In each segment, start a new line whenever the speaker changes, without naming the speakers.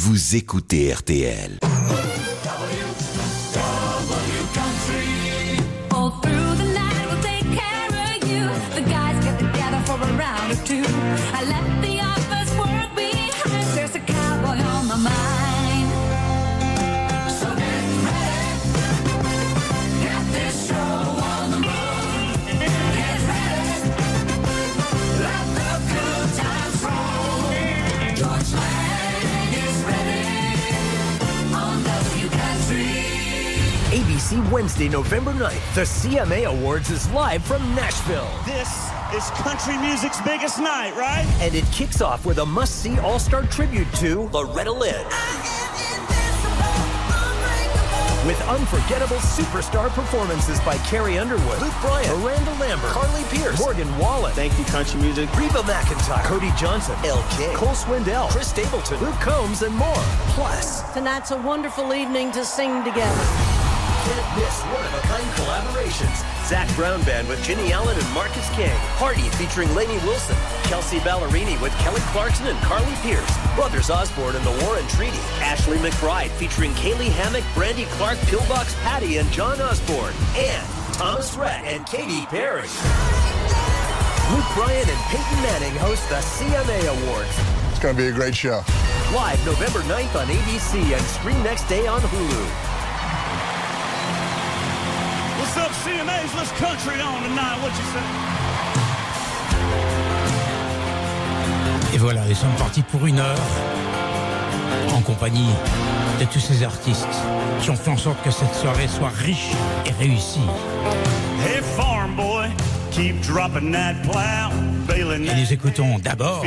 vous écoutez RTL.
Wednesday, November 9th, the CMA Awards is live from Nashville.
This is country music's biggest night, right?
And it kicks off with a must see all star tribute to Loretta Lynn. With unforgettable superstar performances by Carrie Underwood, Luke Bryan, Miranda Lambert, Carly Pierce, Morgan Wallen,
Thank you, country music.
Reba McIntyre, Cody Johnson, LK, Cole Swindell, Chris Stapleton, Luke Combs, and more. Plus,
Tonight's a wonderful evening to sing together.
Can't miss one-of-a-kind collaborations. Zach Brown Band with Ginny Allen and Marcus King. Party featuring Lainey Wilson. Kelsey Ballerini with Kelly Clarkson and Carly Pierce. Brothers Osborne and the Warren Treaty. Ashley McBride featuring Kaylee Hammock, Brandy Clark, Pillbox Patty, and John Osborne. And Thomas Rhett and Katy Perry. Luke Bryan and Peyton Manning host the CMA Awards.
It's going to be a great show.
Live November 9th on ABC and stream next day on Hulu.
CMA's? Let's country on tonight. What you say?
Et voilà, nous sommes partis pour une heure en compagnie de tous ces artistes qui ont fait en sorte que cette soirée soit riche et réussie.
Hey, farm boy, keep dropping that plow, bailing
Et nous écoutons d'abord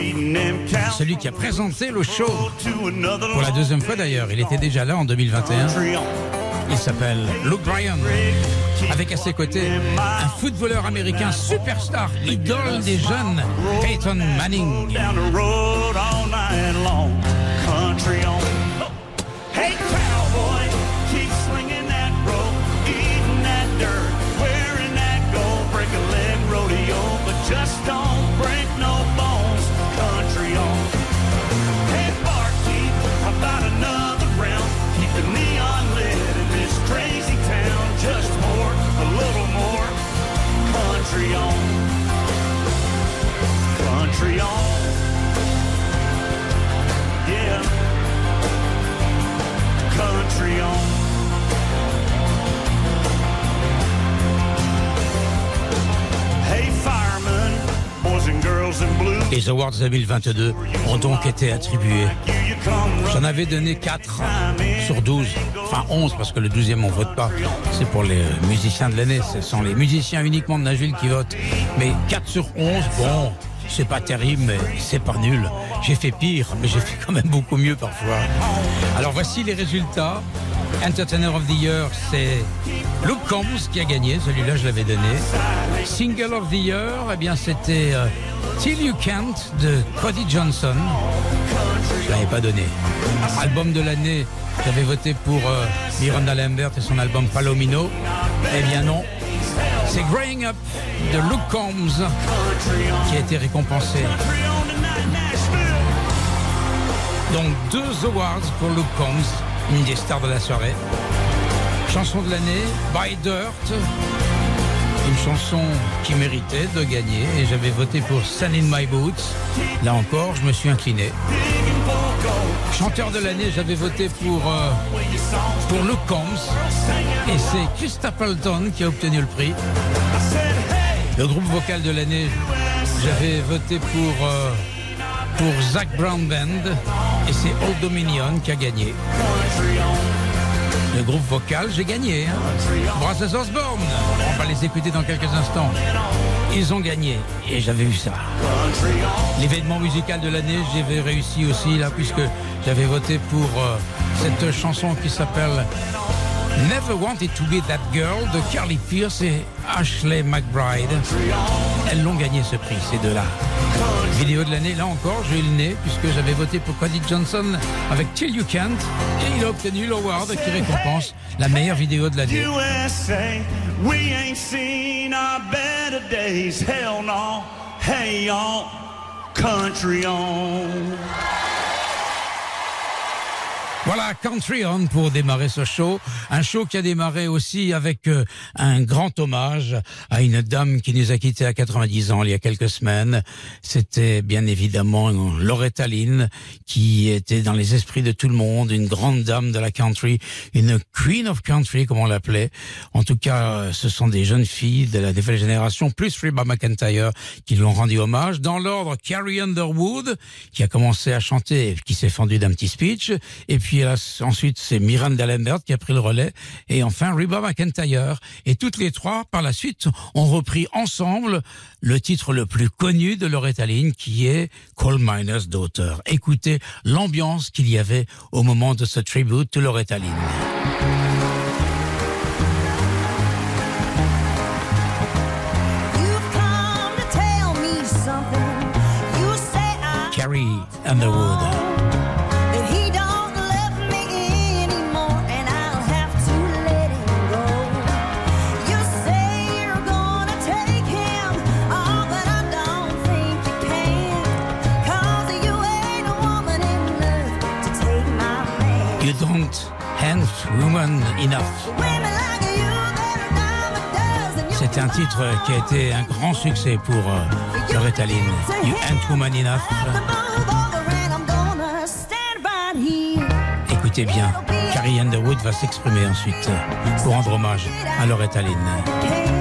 celui qui a présenté le show
another
pour la deuxième fois d'ailleurs. Il était déjà là en 2021.
country on.
Il s'appelle Luke Bryan. Avec à ses côtés un footballeur américain superstar, idole des jeunes, Peyton Manning.
Country on. Hey firemen, boys and girls in blue.
Les Awards 2022 ont donc été attribués. J'en avais donné 4 sur 12, enfin 11 parce que le 12e on vote pas. C'est pour les musiciens de l'année, ce sont les musiciens uniquement de Nashville qui votent. Mais 4 sur 11, bon, c'est pas terrible, mais c'est pas nul. J'ai fait pire, mais j'ai fait quand même beaucoup mieux parfois. Alors voici les résultats. Entertainer of the Year, c'est Luke Combs qui a gagné, celui-là je l'avais donné. Single of the Year, eh bien c'était euh, Till You Can't de Cody Johnson. Je l'avais pas donné. Album de l'année, j'avais voté pour euh, Miranda Lambert et son album Palomino. Eh bien non, c'est Growing Up de Luke Combs qui a été récompensé. Donc deux awards pour Luke Combs, une des stars de la soirée. Chanson de l'année, By Dirt, une chanson qui méritait de gagner et j'avais voté pour Sun in My Boots. Là encore, je me suis incliné. Chanteur de l'année, j'avais voté pour, euh, pour Luke Combs et c'est Chris qui a obtenu le prix. Le groupe vocal de l'année, j'avais voté pour, euh, pour Zach Brown Band et c'est Old Dominion qui a gagné. Le groupe vocal, j'ai gagné. Hein. Brothers Osborne, on va les écouter dans quelques instants. Ils ont gagné et j'avais vu ça. L'événement musical de l'année, j'avais réussi aussi là puisque j'avais voté pour euh, cette chanson qui s'appelle Never Wanted to Be That Girl de Carly Pierce et Ashley McBride. Elles l'ont gagné ce prix, ces deux-là. Vidéo de l'année, là encore, j'ai eu le nez puisque j'avais voté pour Cody Johnson avec Till You Can't et il a obtenu l'award qui récompense la meilleure vidéo de l'année.
Hey country on.
Voilà, Country On pour démarrer ce show. Un show qui a démarré aussi avec euh, un grand hommage à une dame qui nous a quittés à 90 ans il y a quelques semaines. C'était bien évidemment Loretta Lynn qui était dans les esprits de tout le monde, une grande dame de la country, une queen of country comme on l'appelait. En tout cas, ce sont des jeunes filles de la nouvelle génération, plus Reba McIntyre, qui lui ont rendu hommage. Dans l'ordre, Carrie Underwood, qui a commencé à chanter, qui s'est fendu d'un petit speech, et puis puis ensuite c'est Miranda Lambert qui a pris le relais, et enfin Reba McIntyre. Et toutes les trois, par la suite, ont repris ensemble le titre le plus connu de Loretta Lynn, qui est Coal Miner's Daughter. Écoutez l'ambiance qu'il y avait au moment de ce tribute de Loretta Lynn. Carrie Underwood. Woman Enough. C'est un titre qui a été un grand succès pour euh, Loretta Lynn. You Ain't Woman Enough. Écoutez bien, Carrie Underwood va s'exprimer ensuite pour rendre hommage à Loretta Lynn.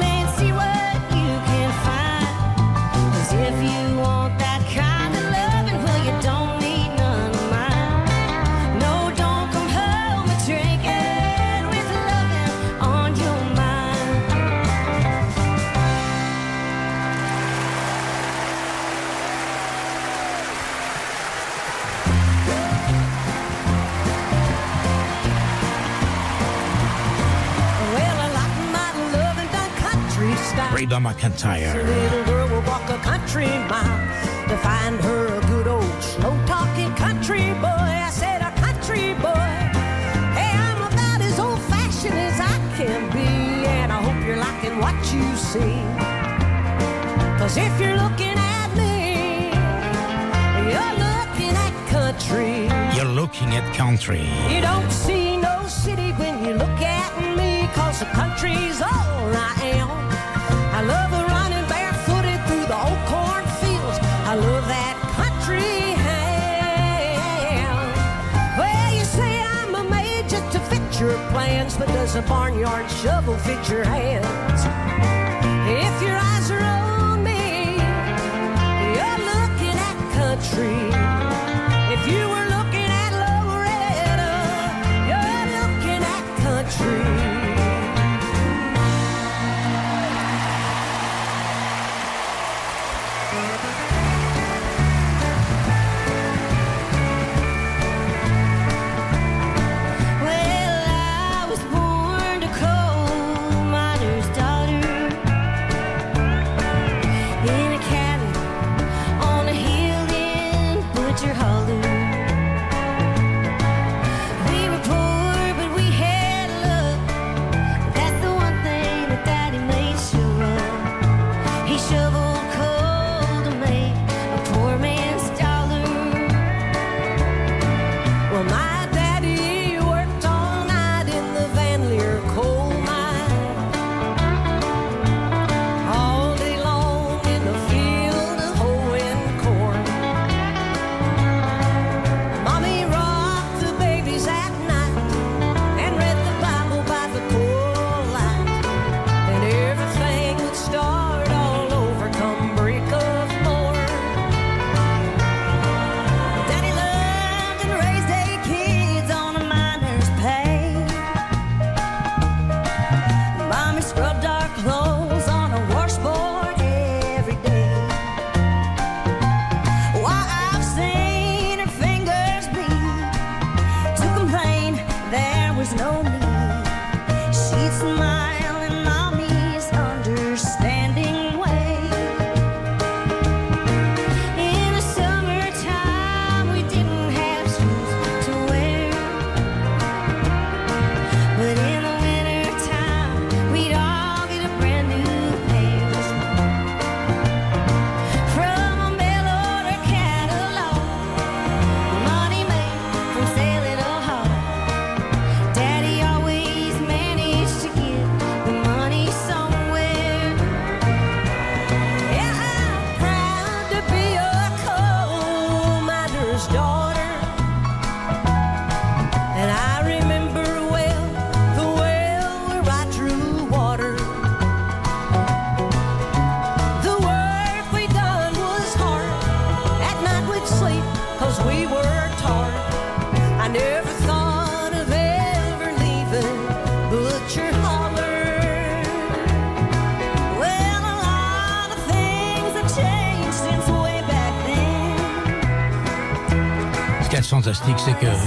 you're liking what you see. Cause if you're looking at me, you're looking at country.
You're looking at country.
You don't see no city when you look at me, cause the country's all I am. I love running barefooted through the old cornfields. I love that country. Well, you say I'm a major to fit your plans, but does a barnyard shovel fit your hands? If your eyes are on me, you're looking at country.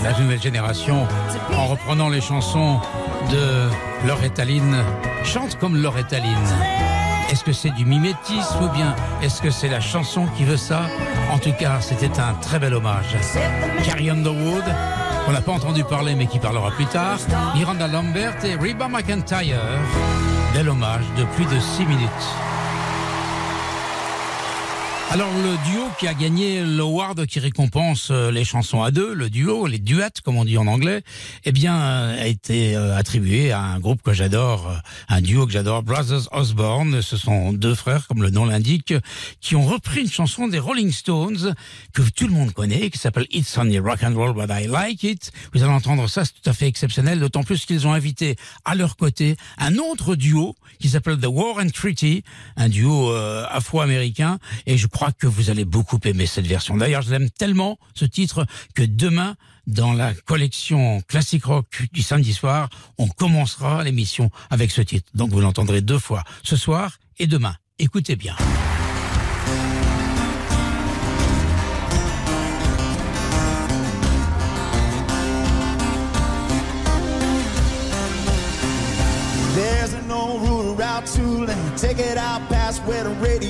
La nouvelle génération, en reprenant les chansons de Loretta chante comme Loretta. Est-ce que c'est du mimétisme ou bien est-ce que c'est la chanson qui veut ça? En tout cas, c'était un très bel hommage. Carrie Underwood, on n'a pas entendu parler mais qui parlera plus tard, Miranda Lambert et Reba McIntyre. Bel hommage de plus de 6 minutes. Alors le duo qui a gagné l'award qui récompense euh, les chansons à deux, le duo, les duets comme on dit en anglais, eh bien euh, a été euh, attribué à un groupe que j'adore, un duo que j'adore, Brothers Osborne. Ce sont deux frères, comme le nom l'indique, qui ont repris une chanson des Rolling Stones que tout le monde connaît, qui s'appelle It's Only Rock and Roll But I Like It. Vous allez entendre ça, c'est tout à fait exceptionnel, d'autant plus qu'ils ont invité à leur côté un autre duo qui s'appelle The War and Treaty, un duo euh, afro-américain, et je crois que vous allez beaucoup aimer cette version. D'ailleurs, je l'aime tellement, ce titre, que demain, dans la collection classique rock du samedi soir, on commencera l'émission avec ce titre. Donc vous l'entendrez deux fois, ce soir et demain. Écoutez bien.
There's an old route Tulane. Take it out past where the radio.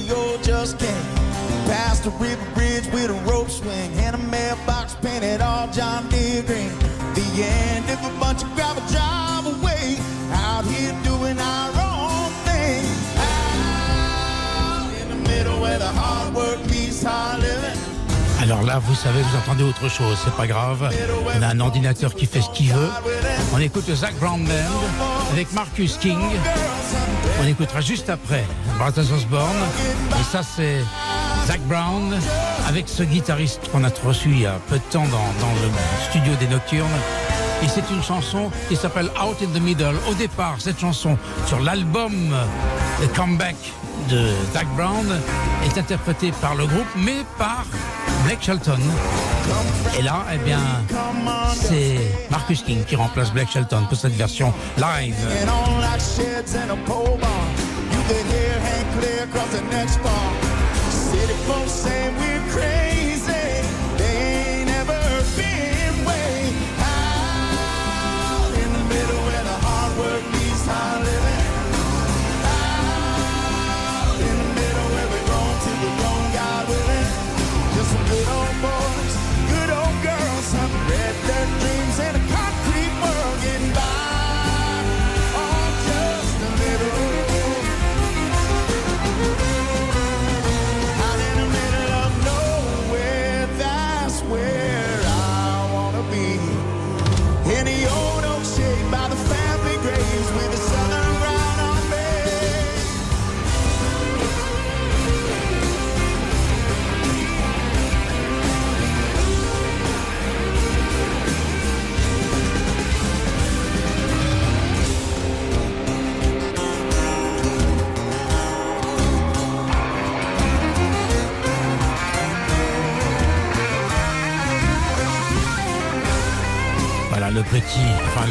The river bridge with a rope swing and a mailbox painted all John Deere green. The end of a bunch of gravel drive away. Out here doing our own thing. Out in the middle where the hard work meets hard.
Alors là, vous savez, vous entendez autre chose, c'est pas grave. On a un ordinateur qui fait ce qu'il veut. On écoute Zach Brown avec Marcus King. On écoutera juste après Brothers Osborne. Et ça, c'est Zach Brown avec ce guitariste qu'on a reçu il y a peu de temps dans le studio des Nocturnes. Et c'est une chanson qui s'appelle Out in the Middle. Au départ, cette chanson sur l'album The Comeback de Zach Brown est interprétée par le groupe, mais par Blake Shelton. Et là, eh bien, c'est Marcus King qui remplace Blake Shelton pour cette version live.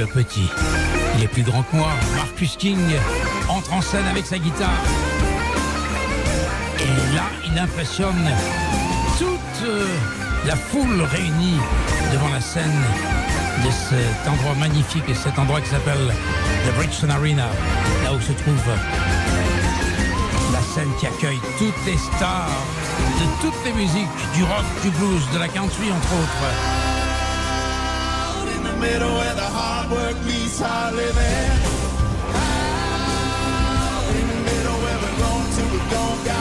Le petit, il est plus grand que moi. Marcus King entre en scène avec sa guitare. Et là, il impressionne toute euh, la foule réunie devant la scène de cet endroit magnifique et cet endroit qui s'appelle The Bridgestone Arena, là où se trouve la scène qui accueille toutes les stars de toutes les musiques, du rock, du blues, de la country entre autres.
Middle where the hard work meets hard living. Out in the middle where we're grown till we're gone,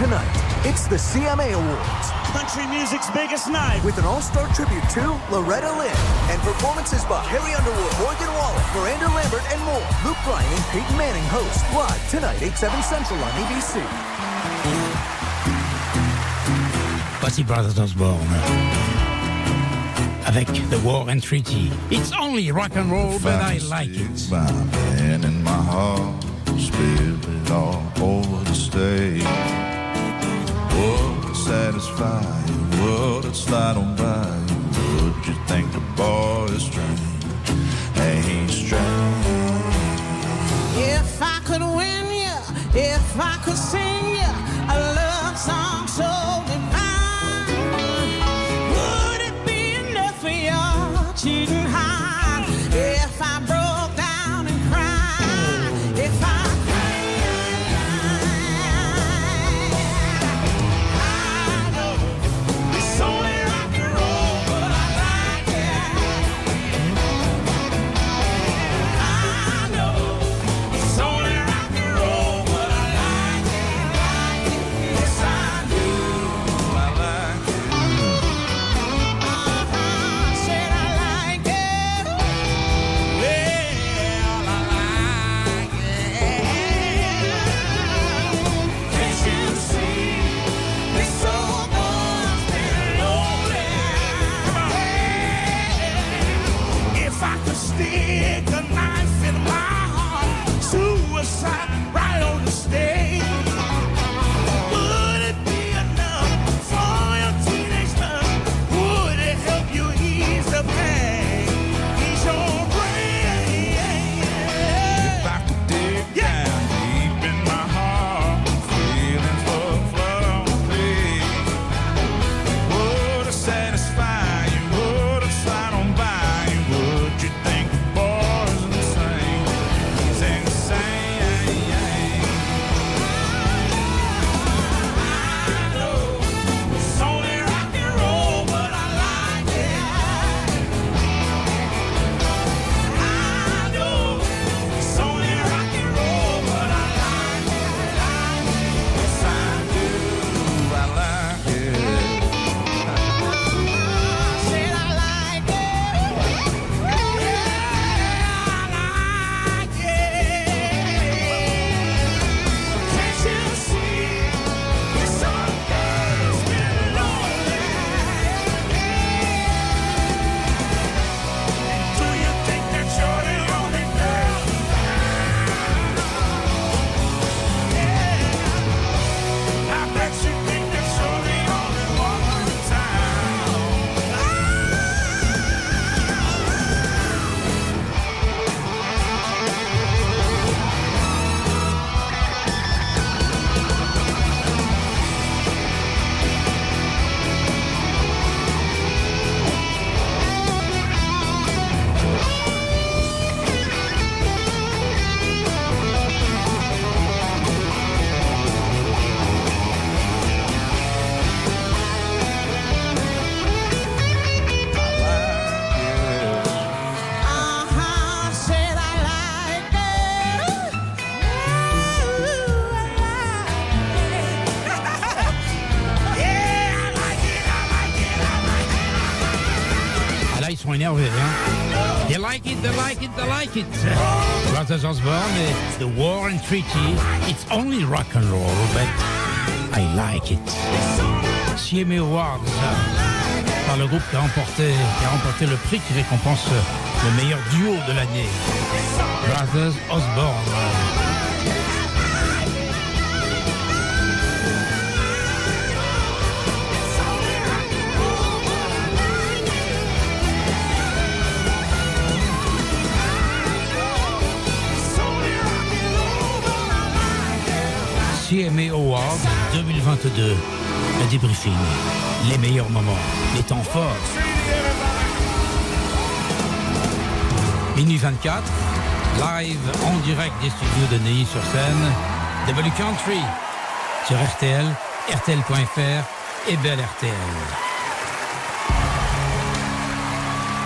tonight. It's the CMA Awards
Country music's biggest night.
with an all-star tribute to Loretta Lynn and performances by Harry Underwood, Morgan Wallen, Miranda Lambert, and more. Luke Bryan and Peyton Manning host live tonight, 8, 7 Central on ABC.
Voici Brothers Osborne. Avec The War and Treaty. It's only rock and roll, but I like it.
By man in my heart, feel it all over the stage. Would satisfy you? Would it slide on by you? Would you think the boy is strange? He's strange.
If I could win you, if I could sing you a love song so side. Like it.
Brothers Osborne The War and Treaty. It's only rock and roll, but I like it. CMA Awards par le groupe qui a remporté, le prix qui récompense le meilleur duo de l'année. Brothers Osborne. CMA Awards 2022. Le débriefing. Les meilleurs moments. Les temps forts. Minuit 24. Live en direct des studios de Neuilly-sur-Seine. W Country. Sur RTL, RTL.fr et Belle RTL.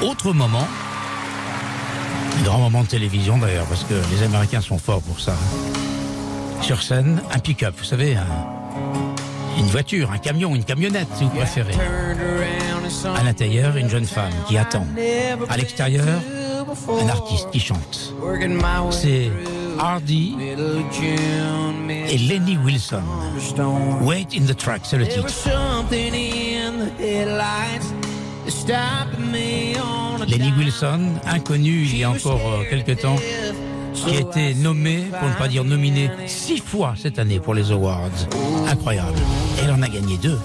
Autre moment. Grand moment de télévision d'ailleurs, parce que les Américains sont forts pour ça. Sur scène, un pick-up, vous savez, un- une voiture, un camion, une camionnette si vous préférez. À l'intérieur, une jeune femme qui attend. À l'extérieur, un artiste qui chante. C'est Hardy et Lenny Wilson. Wait in the track, c'est le titre. Lenny Wilson, inconnu il y a encore euh, quelques temps, qui a été nommée, pour ne pas dire nominée, six fois cette année pour les Awards. Incroyable. Elle en a gagné deux,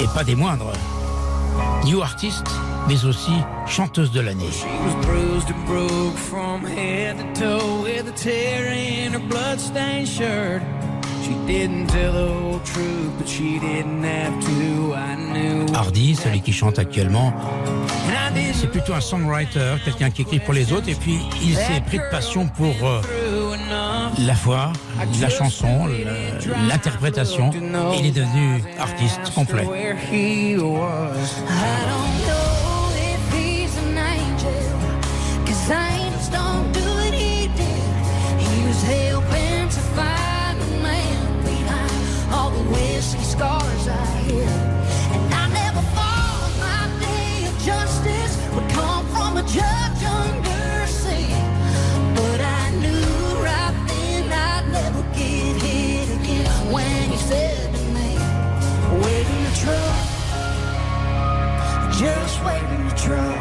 et pas des moindres. New Artist, mais aussi chanteuse de l'année. Hardy, celui qui chante actuellement, c'est plutôt un songwriter, quelqu'un qui écrit pour les autres, et puis il s'est pris de passion pour euh, la voix, la chanson, l'interprétation, et il est devenu artiste complet.
Scars I hid. And I never thought my day of justice would come from a judge under sin. But I knew right then I'd never get hit again when he said to me, wait in the truck. Just wait in the truck.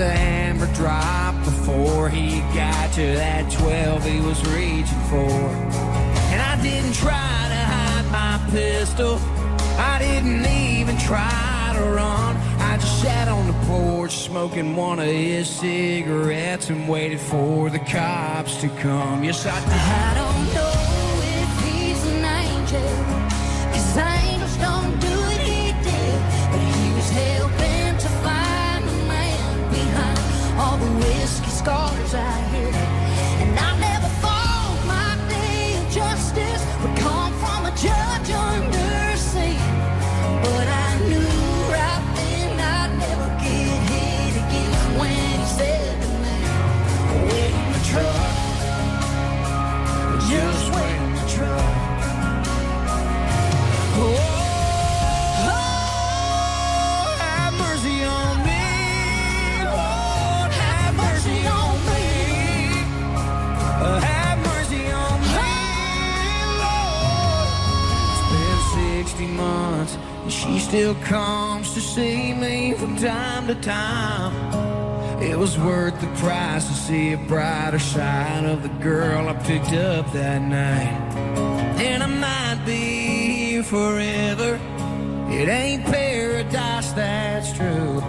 The hammer drop before he got to that 12 he was reaching for. And I didn't try to hide my pistol. I didn't even try to run. I just sat on the porch smoking one of his cigarettes and waited for the cops to come. Yes, I did.
I don't know if he's an angel,
she still comes to see me from time to time. It was worth the price to see a brighter side of the girl I picked up that night. And I might be here forever. It ain't paradise, that's true.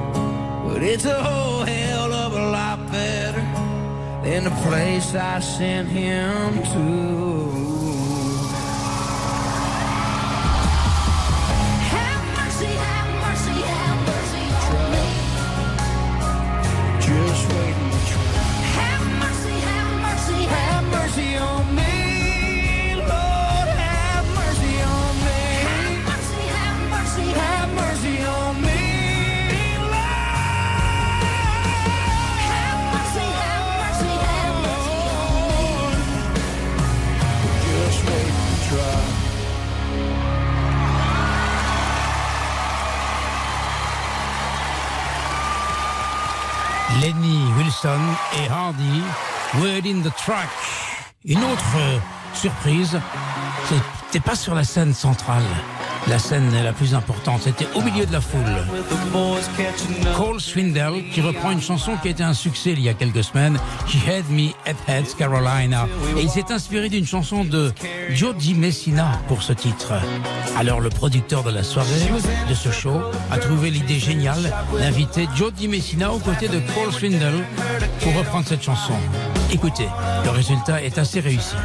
But it's a whole hell of a lot better than the place I sent him to.
Et Hardy, Word in the Track. Une autre euh, surprise, c'était pas sur la scène centrale, la scène la plus importante, c'était au milieu de la foule. Cole Swindell qui reprend une chanson qui a été un succès il y a quelques semaines, She Had Me at Heads Carolina. Et il s'est inspiré d'une chanson de Joe Messina pour ce titre. Alors le producteur de la soirée, de ce show, a trouvé l'idée géniale d'inviter Joe Messina aux côtés de Cole Swindell pour reprendre cette chanson. Écoutez, le résultat est assez réussi.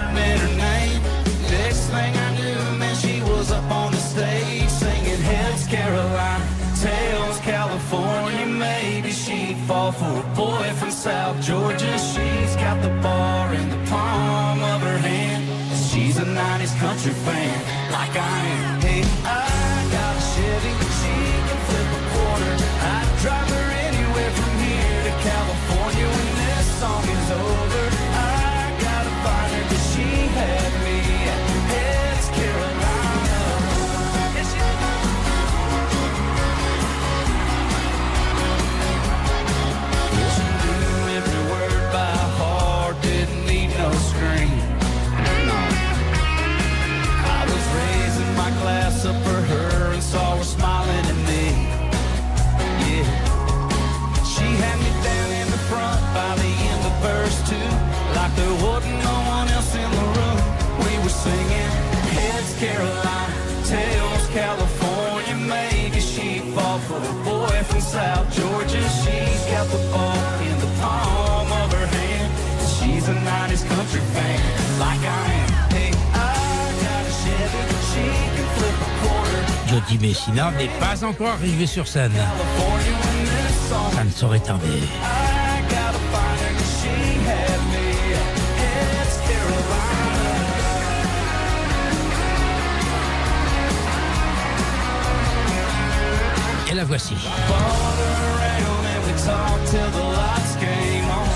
Fall for a boy from South Georgia. She's got the bar in the palm of her hand. She's a 90s country fan, like I am. Hey, I got a Chevy, she can flip a quarter. I'd drive her anywhere from here to California when this song
Jody Messina n'est pas encore arrivé sur scène. Ça ne saurait tarder. Et la voici.
talk till the lights came on.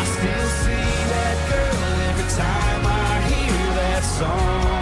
I still see that girl every time I hear that song.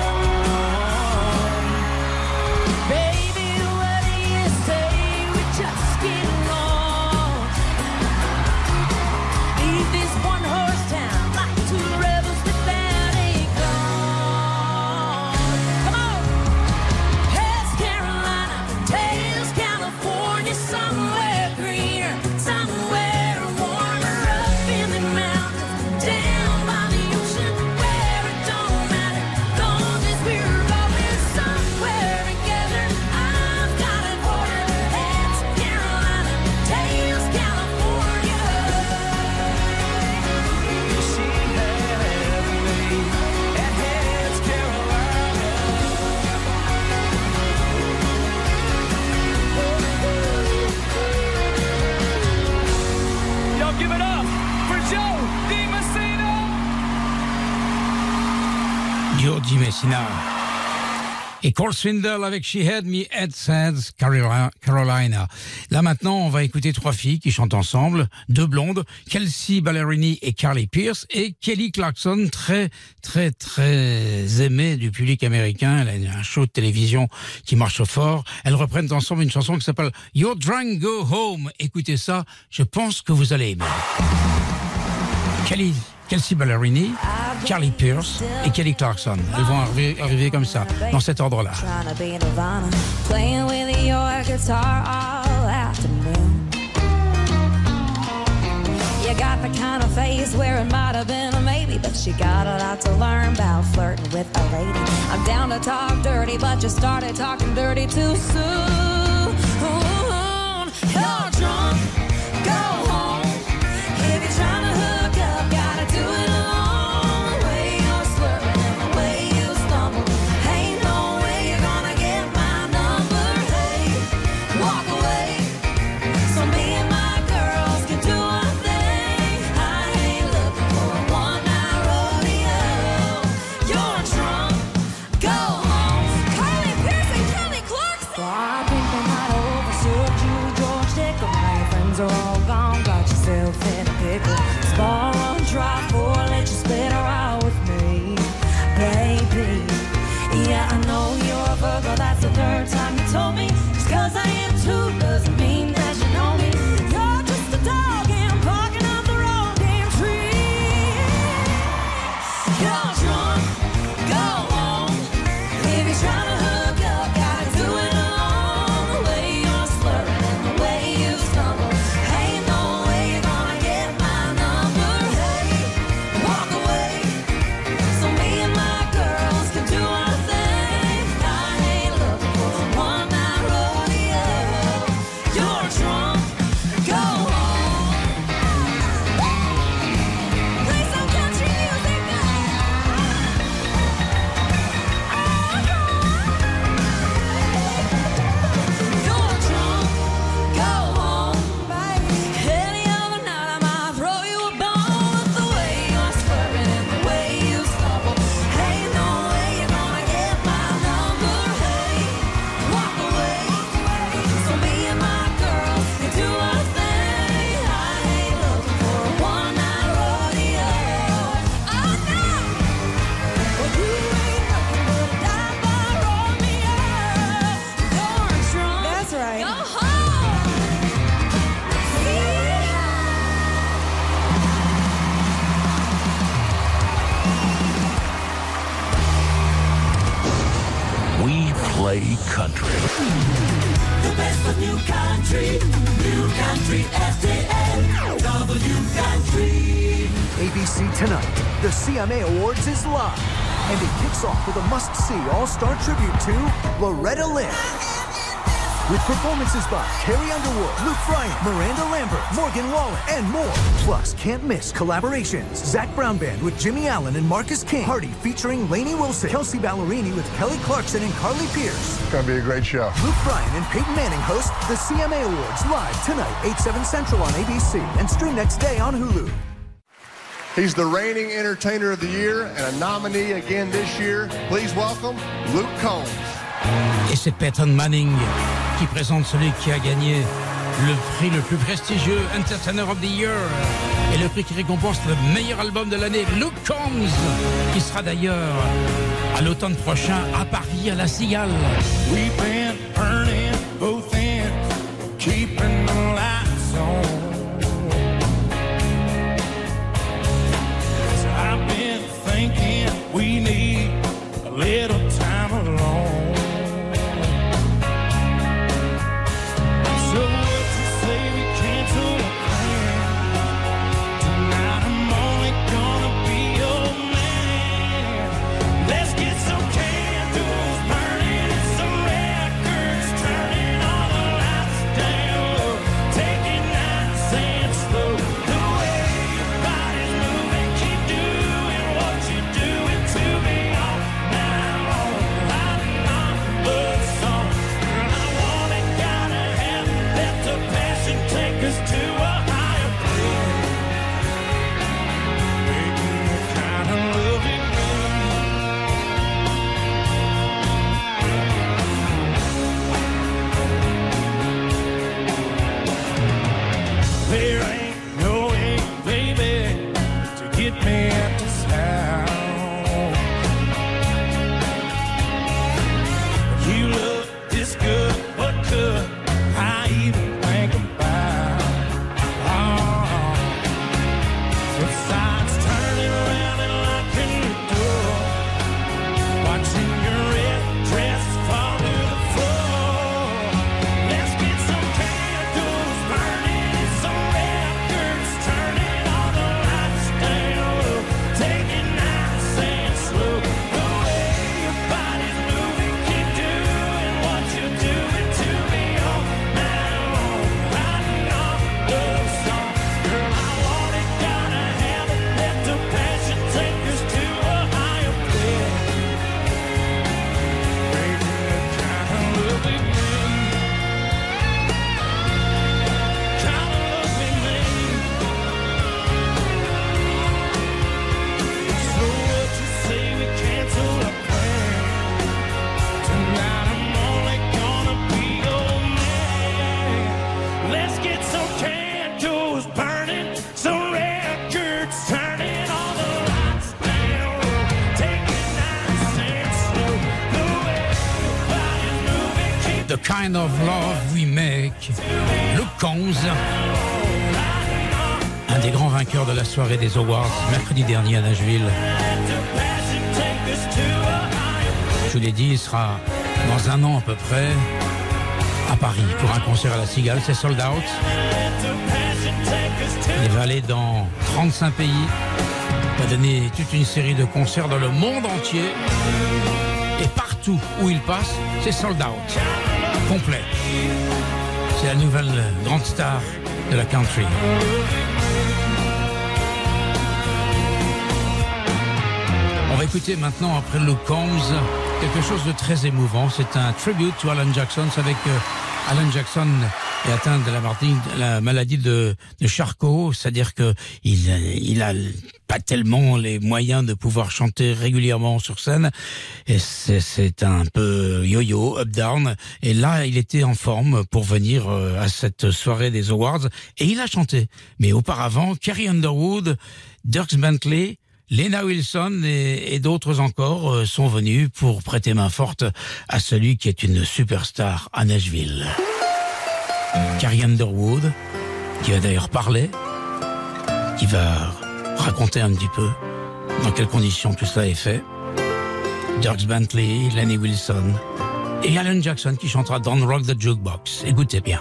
Giorgi Messina. Et Cole Swindle avec She Had Me Head Says Carolina. Là maintenant, on va écouter trois filles qui chantent ensemble, deux blondes, Kelsey Ballerini et Carly Pierce, et Kelly Clarkson, très, très, très aimée du public américain. Elle a un show de télévision qui marche fort. Elles reprennent ensemble une chanson qui s'appelle Your Drunk, Go Home. Écoutez ça, je pense que vous allez aimer. Kelly Kelsey Ballerini, ah, Charlie Pierce et Kelly Clarkson. Ils vont arri arriver, comme ça, dans cet ordre-là.
You got the kind of face where it might have been a maybe, but you got a lot to learn about flirting with a lady. I'm down to talk dirty, but you started talking dirty too soon. You're drunk, go home.
Loretta Lynn. With performances by Carrie Underwood, Luke Bryan, Miranda Lambert, Morgan Wallen, and more. Plus, can't miss collaborations. Zach Brown Band with Jimmy Allen and Marcus King. Party featuring Lainey Wilson, Kelsey Ballerini with Kelly Clarkson and Carly Pierce.
It's gonna be a great show.
Luke Bryan and Peyton Manning host the CMA Awards live tonight, 8, 7 central on ABC and stream next day on Hulu.
He's the reigning entertainer of the year and a nominee again this year. Please welcome Luke Combs.
Et c'est Peyton Manning qui présente celui qui a gagné le prix le plus prestigieux, Entertainer of the Year, et le prix qui récompense le meilleur album de l'année, Luke Combs, qui sera d'ailleurs à l'automne prochain à Paris, à la Cigale. Soirée des Awards mercredi dernier à Nashville. Je vous l'ai dit, il sera dans un an à peu près à Paris pour un concert à la Cigale. C'est sold out. Il va aller dans 35 pays. Il va donner toute une série de concerts dans le monde entier. Et partout où il passe, c'est sold out. Complet. C'est la nouvelle grande star de la country. On va écouter maintenant, après Luke Combs, quelque chose de très émouvant. C'est un tribute to Alan Jackson. Avec Alan Jackson est atteint de la maladie, la maladie de, Charcot, c'est-à-dire que il, il a pas tellement les moyens de pouvoir chanter régulièrement sur scène. Et c'est, c'est un peu yo-yo, up-down. Et là, il était en forme pour venir euh, à cette soirée des Awards. Et il a chanté. Mais auparavant, Carrie Underwood, Dirks Bentley, Lena Wilson et, d'autres encore euh, sont venus pour prêter main forte à celui qui est une superstar à Nashville. Carrie Underwood, qui va d'ailleurs parler, qui va raconter un petit peu dans quelles conditions tout cela est fait. Dirks Bentley, Lenny Wilson et Alan Jackson qui chantera Don't Rock the Jukebox. Écoutez bien.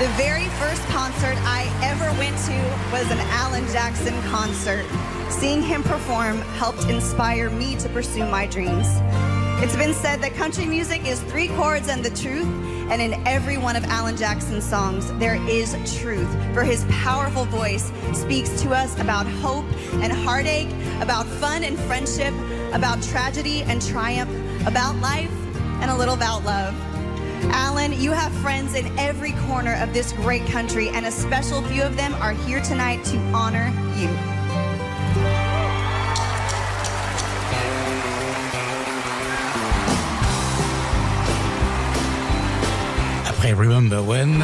The very first concert I ever went to was an Alan Jackson concert. Seeing him perform helped inspire me to pursue my dreams. It's been said that country music is three chords and the truth, and in every one of Alan Jackson's songs, there is truth. For his powerful voice speaks to us about hope and heartache, about fun and friendship, about tragedy and triumph, about life, and a little about love. Alan, you have friends in every corner of this great country, and a special few of them are here tonight to honor you.
Après Remember When,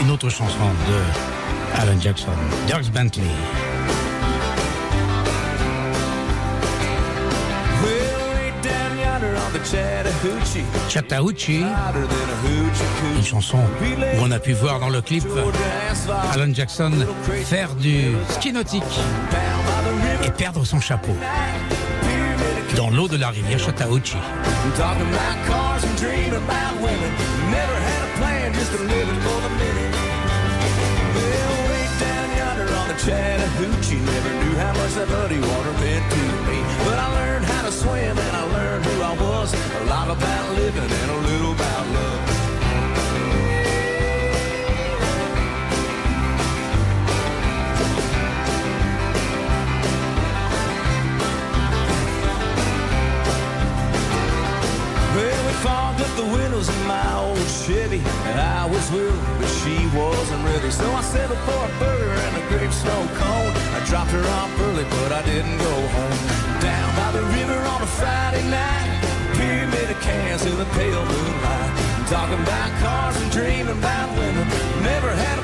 une autre chanson de Alan Jackson, Dirks Bentley.
Chattahoochee.
Une chanson où on a pu voir dans le clip. Alan Jackson faire du ski nautique et perdre son chapeau. Dans l'eau de la rivière Chattahoochee.
Never knew how much that muddy water meant to me. But I learned how to swim and I learned who I was. A lot about living and a little about love. Well, we fogged up the windows in my old Chevy, and I was willing, she wasn't ready. So I settled for a burger and a grape snow cone. I dropped her off early, but I didn't go home. Down by the river on a Friday night, pyramid of cans in the pale moonlight. Talking about cars and dreaming about women. Never had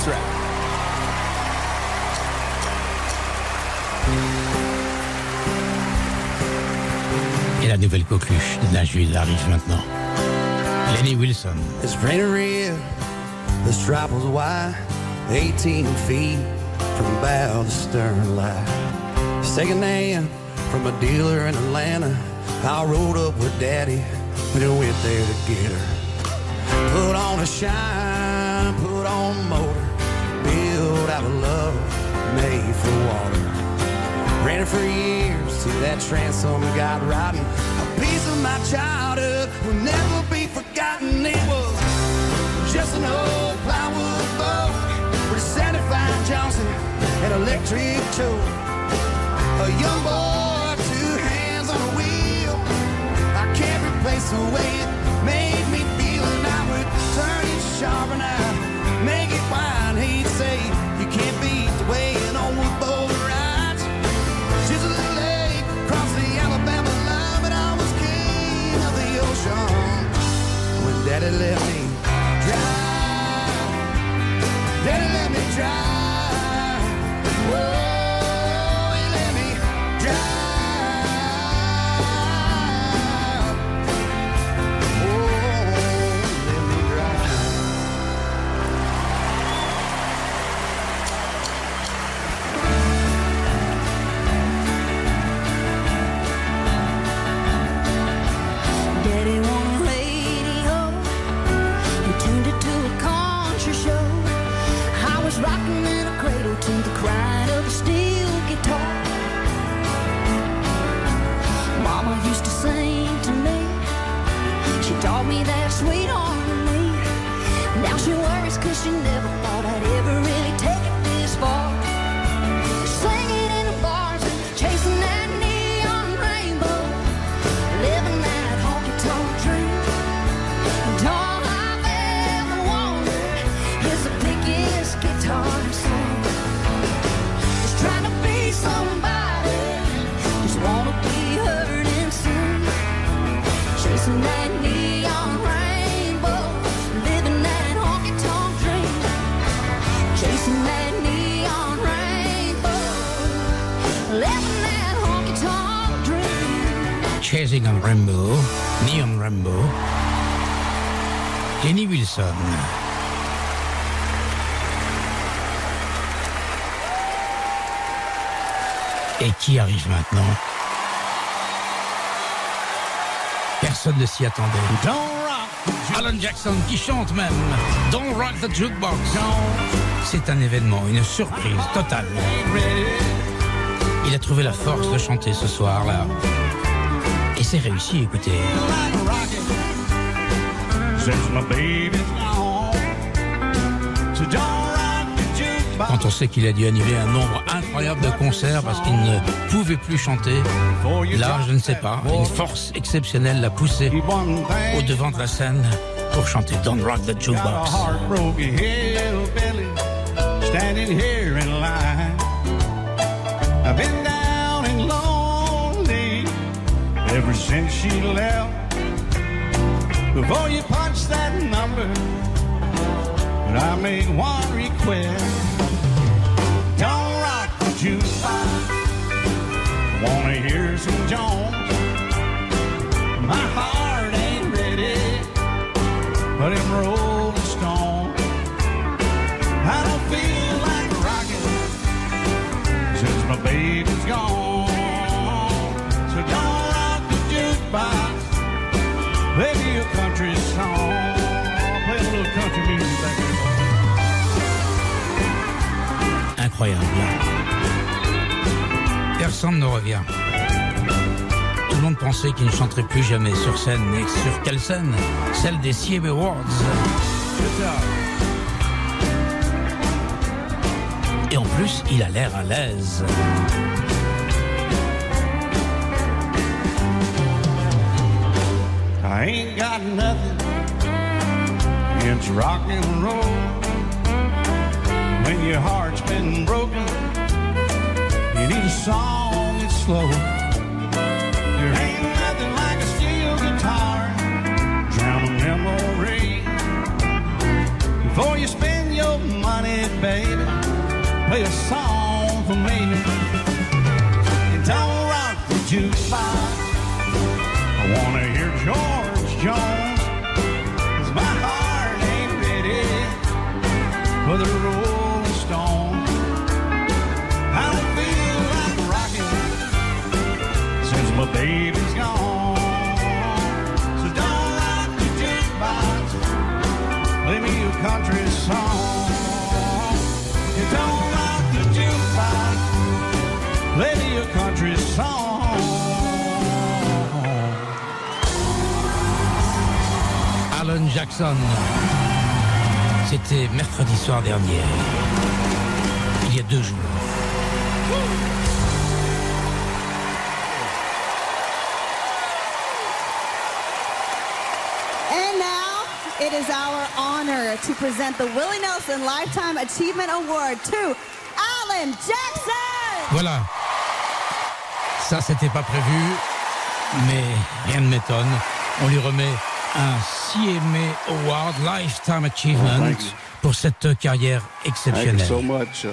That's right.
Et la nouvelle coqueluche de Nashville arrive maintenant. Lenny Wilson.
It's raining red, the stripe was white, 18 feet from bow to stern light. Second hand from a dealer in Atlanta. I rode up with Daddy, we went there to get her. Put on a shine, put on a motor, build out of love, made for water. Ran it for years till that transom got rotten. A piece of my childhood will never be forgotten. It was just an old plywood boat with a 75 Johnson and electric choke. A young boy, two hands on a wheel. I can't replace the way it made me feel, and I would turn it sharp and I Daddy let me drive. Daddy let me drive.
Et qui arrive maintenant Personne ne s'y attendait. Alan Jackson qui chante même Don't Rock the Jukebox. C'est un événement, une surprise totale. Il a trouvé la force de chanter ce soir-là. Et c'est réussi, écoutez. On sait qu'il a dû annuler un nombre incroyable de concerts parce qu'il ne pouvait plus chanter, là, je ne sais pas, une force exceptionnelle l'a poussé au devant de la scène pour chanter Don't Rock the Jukebox.
ever since she left. Before you punch that number, I one request. Jukebox. Wanna hear some Jones? My heart ain't ready but him Rolling Stone. I don't feel like rocking since my baby's gone. So don't rock the jukebox, a country song. Play a little country music back.
Incroyable. Personne ne revient. Tout le monde pensait qu'il ne chanterait plus jamais sur scène. Et sur quelle scène? Celle des CMA Awards. Et en plus, il a l'air à l'aise.
I ain't got nothing against rock and roll. When your heart's been broken, you need a song that's slow. There ain't nothing like a steel guitar, drown a memory. Before you spend your money, baby, play a song for me. And don't rock the jukebox. I wanna hear George Jones. 'cause my heart ain't ready for the
Jackson. C'était mercredi soir dernier. Il y a deux jours.
And now it is our honor to present the Willie Nelson Lifetime Achievement Award to Alan Jackson.
Voilà. Ça, c'était pas prévu, mais rien ne m'étonne. On lui remet un CMA Award Lifetime Achievement
Thank you.
pour cette carrière
Thank you
exceptionnelle.
so much. Uh,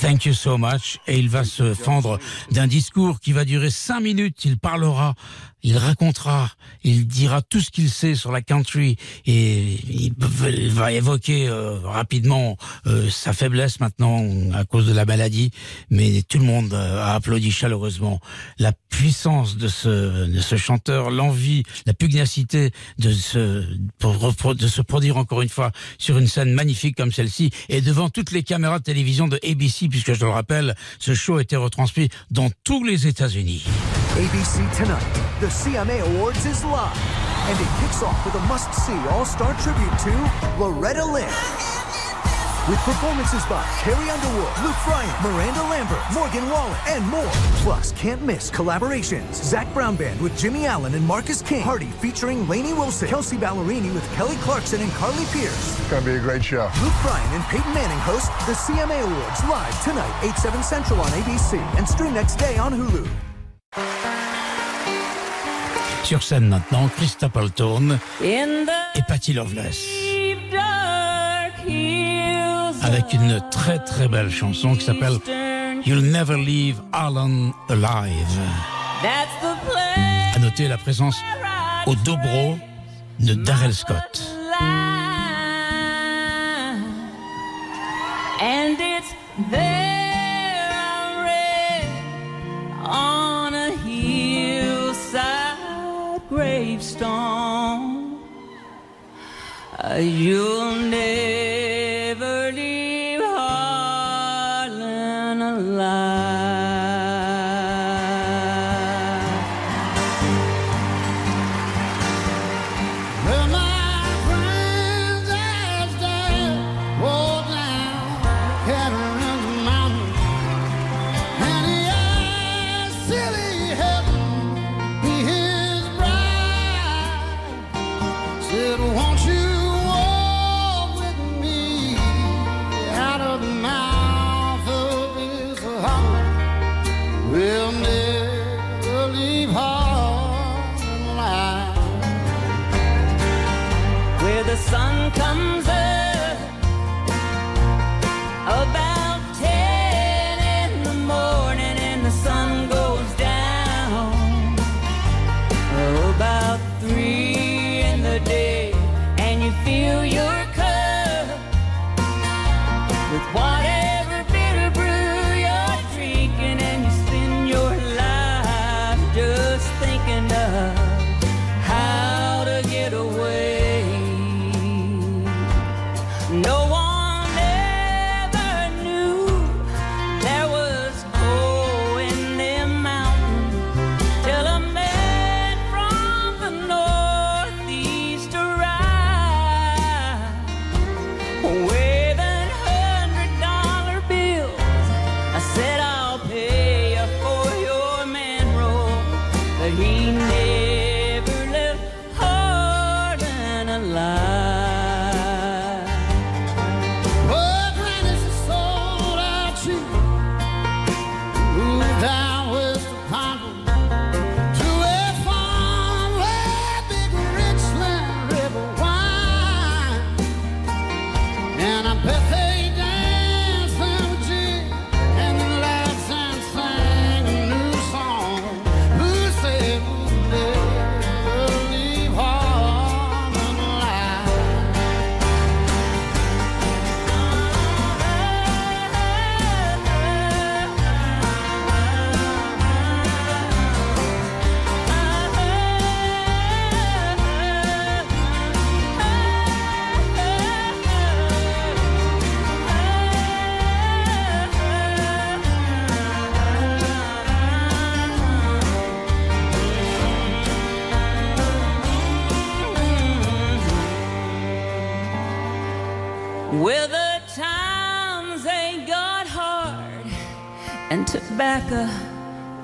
Thank you so much. Et il va se fendre d'un discours qui va durer cinq minutes. Il parlera, il racontera, il dira tout ce qu'il sait sur la country et il va évoquer euh, rapidement euh, sa faiblesse maintenant à cause de la maladie. Mais tout le monde euh, a applaudi chaleureusement la puissance de ce, de ce chanteur, l'envie, la pugnacité de se, de se produire encore une fois sur une scène magnifique comme celle-ci et devant toutes les caméras de télévision de ABC, puisque je le rappelle, ce show a été retransmis dans tous les États-Unis.
ABC tonight, the CMA Awards is live, and it kicks off with a must-see all-star tribute to Loretta Lynn. With performances by Carrie Underwood, Luke Bryan, Miranda Lambert, Morgan Wallen, and more. Plus, can't miss collaborations. Zach Brown Band with Jimmy Allen and Marcus King. Hardy featuring Lainey Wilson. Kelsey Ballerini with Kelly Clarkson and Carly Pierce.
It's going to be a great show.
Luke Bryan and Peyton Manning host the CMA Awards live tonight, 8, 7 Central on ABC, and stream next day on Hulu.
Sur scène maintenant,
In the
et Patty Loveless. Avec une très très belle chanson qui s'appelle You'll Never Leave Alan Alive.
That's the place
À noter la présence au dobro de Darrell Scott.
And it's there you'll never
We'll never leave Harlan alive.
where the sun comes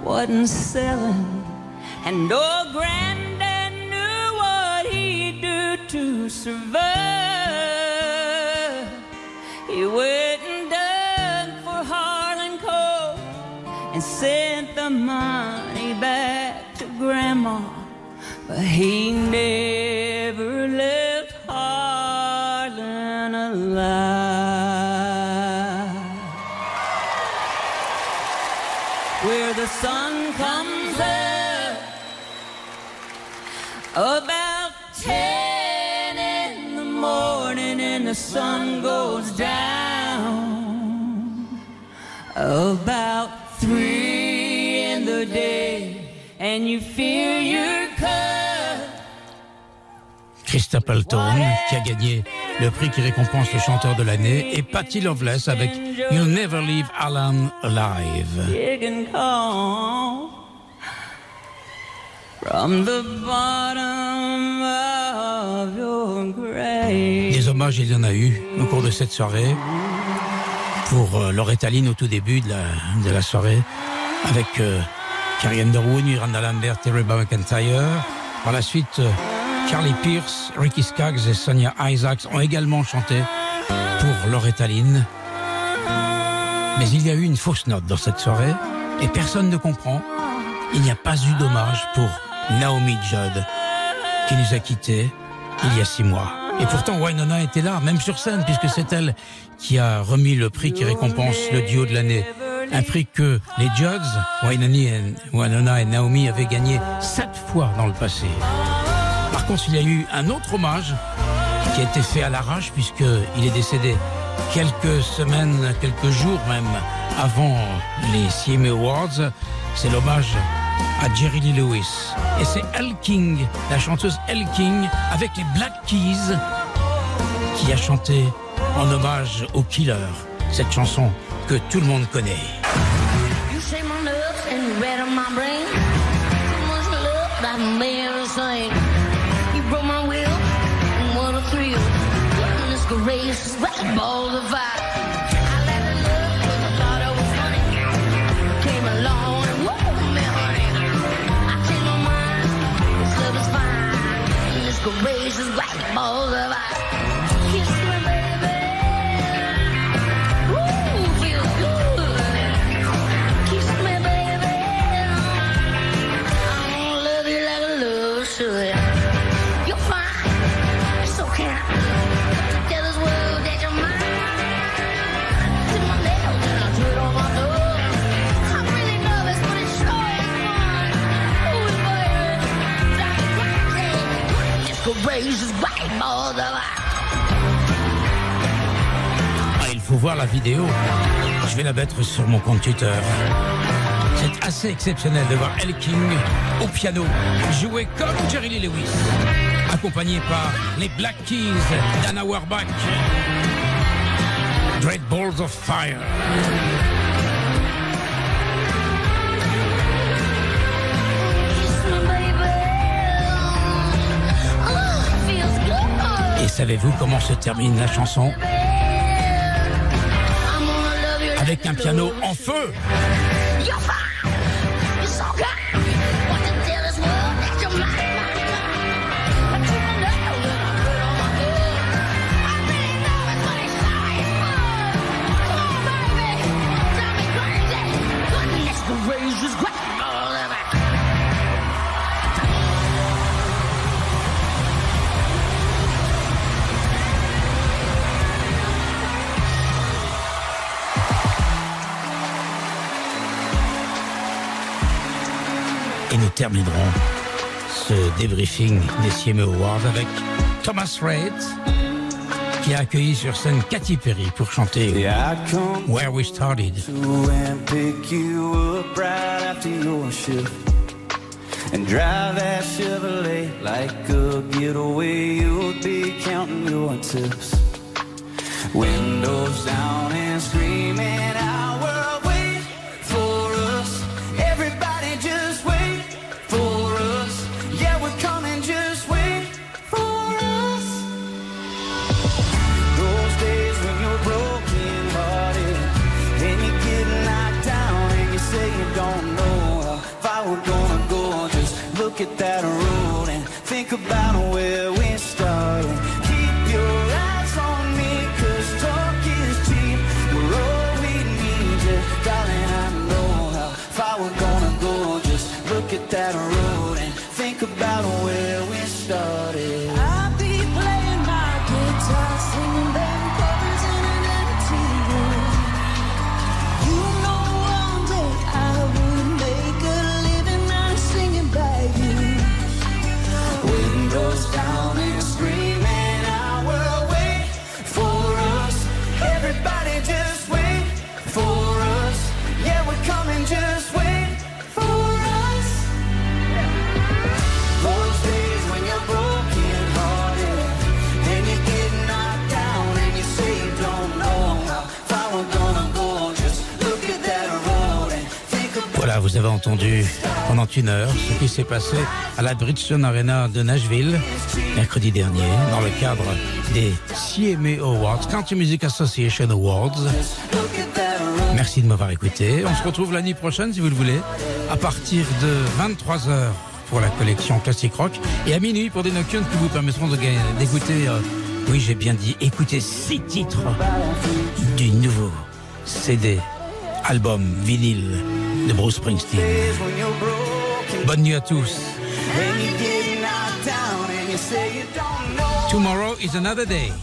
wasn't selling, and oh, old Granddad knew what he'd do to survive. He went and dug for Harlan Coal and sent the money back to Grandma, but he never you feel your cup?
Chris Stapleton, qui a gagné le prix qui récompense le chanteur de l'année, et Patty Loveless avec You'll Never Leave Alan Alive.
big and calm from the bottom of your grave.
Des hommages, il y en a eu au cours de cette soirée. Pour euh, Loretta Lynn au tout début de la, de la soirée, avec euh, Carrie Underwood, Miranda Lambert et Rebecca McIntyre. Par la suite, euh, Charlie Pierce, Ricky Skaggs et Sonia Isaacs ont également chanté pour Loretta Lynn. Mais il y a eu une fausse note dans cette soirée et personne ne comprend. Il n'y a pas eu d'hommage pour Naomi Judd, qui nous a quittés il y a six mois. Et pourtant, Wynonna était là, même sur scène, puisque c'est elle qui a remis le prix qui récompense le duo de l'année. Un prix que les Judds, Wainani et, et Naomi avaient gagné sept fois dans le passé. Par contre, il y a eu un autre hommage qui a été fait à l'arrache puisqu'il est décédé quelques semaines, quelques jours même avant les CMA Awards. C'est l'hommage à Jerry Lee Lewis. Et c'est Elle King, la chanteuse Elle King, avec les Black Keys, qui a chanté en hommage au killer. Cette chanson que tout le monde connaît.
You say my nerves and you
Ah, il faut voir la vidéo. Je vais la mettre sur mon compte Twitter. C'est assez exceptionnel de voir Elle King au piano jouer comme Jerry Lee Lewis, accompagné par les Black Keys, Dana Warbach, Dread Balls of Fire. Savez-vous comment se termine la chanson? Avec un piano en feu terminerons ce débriefing des CMA Awards avec Thomas Rhett qui a accueilli sur scène Katy Perry pour chanter Where We Started.
and drive that Chevrolet like a getaway. You'll be counting your tips, windows down and screaming about where
entendu pendant une heure ce qui s'est passé à la Bridgestone Arena de Nashville mercredi dernier dans le cadre des CMA Awards, Country Music Association Awards. Merci de m'avoir écouté. On se retrouve l'année prochaine si vous le voulez, à partir de 23h pour la collection Classic Rock et à minuit pour des nocturnes qui vous permettront d'écouter, euh, oui j'ai bien dit, écouter six titres du nouveau CD, album vinyle de Bruce Springsteen.
when you're broken
Bonne nuit à tous.
and you get knocked down and you say you don't know.
Tomorrow is another day.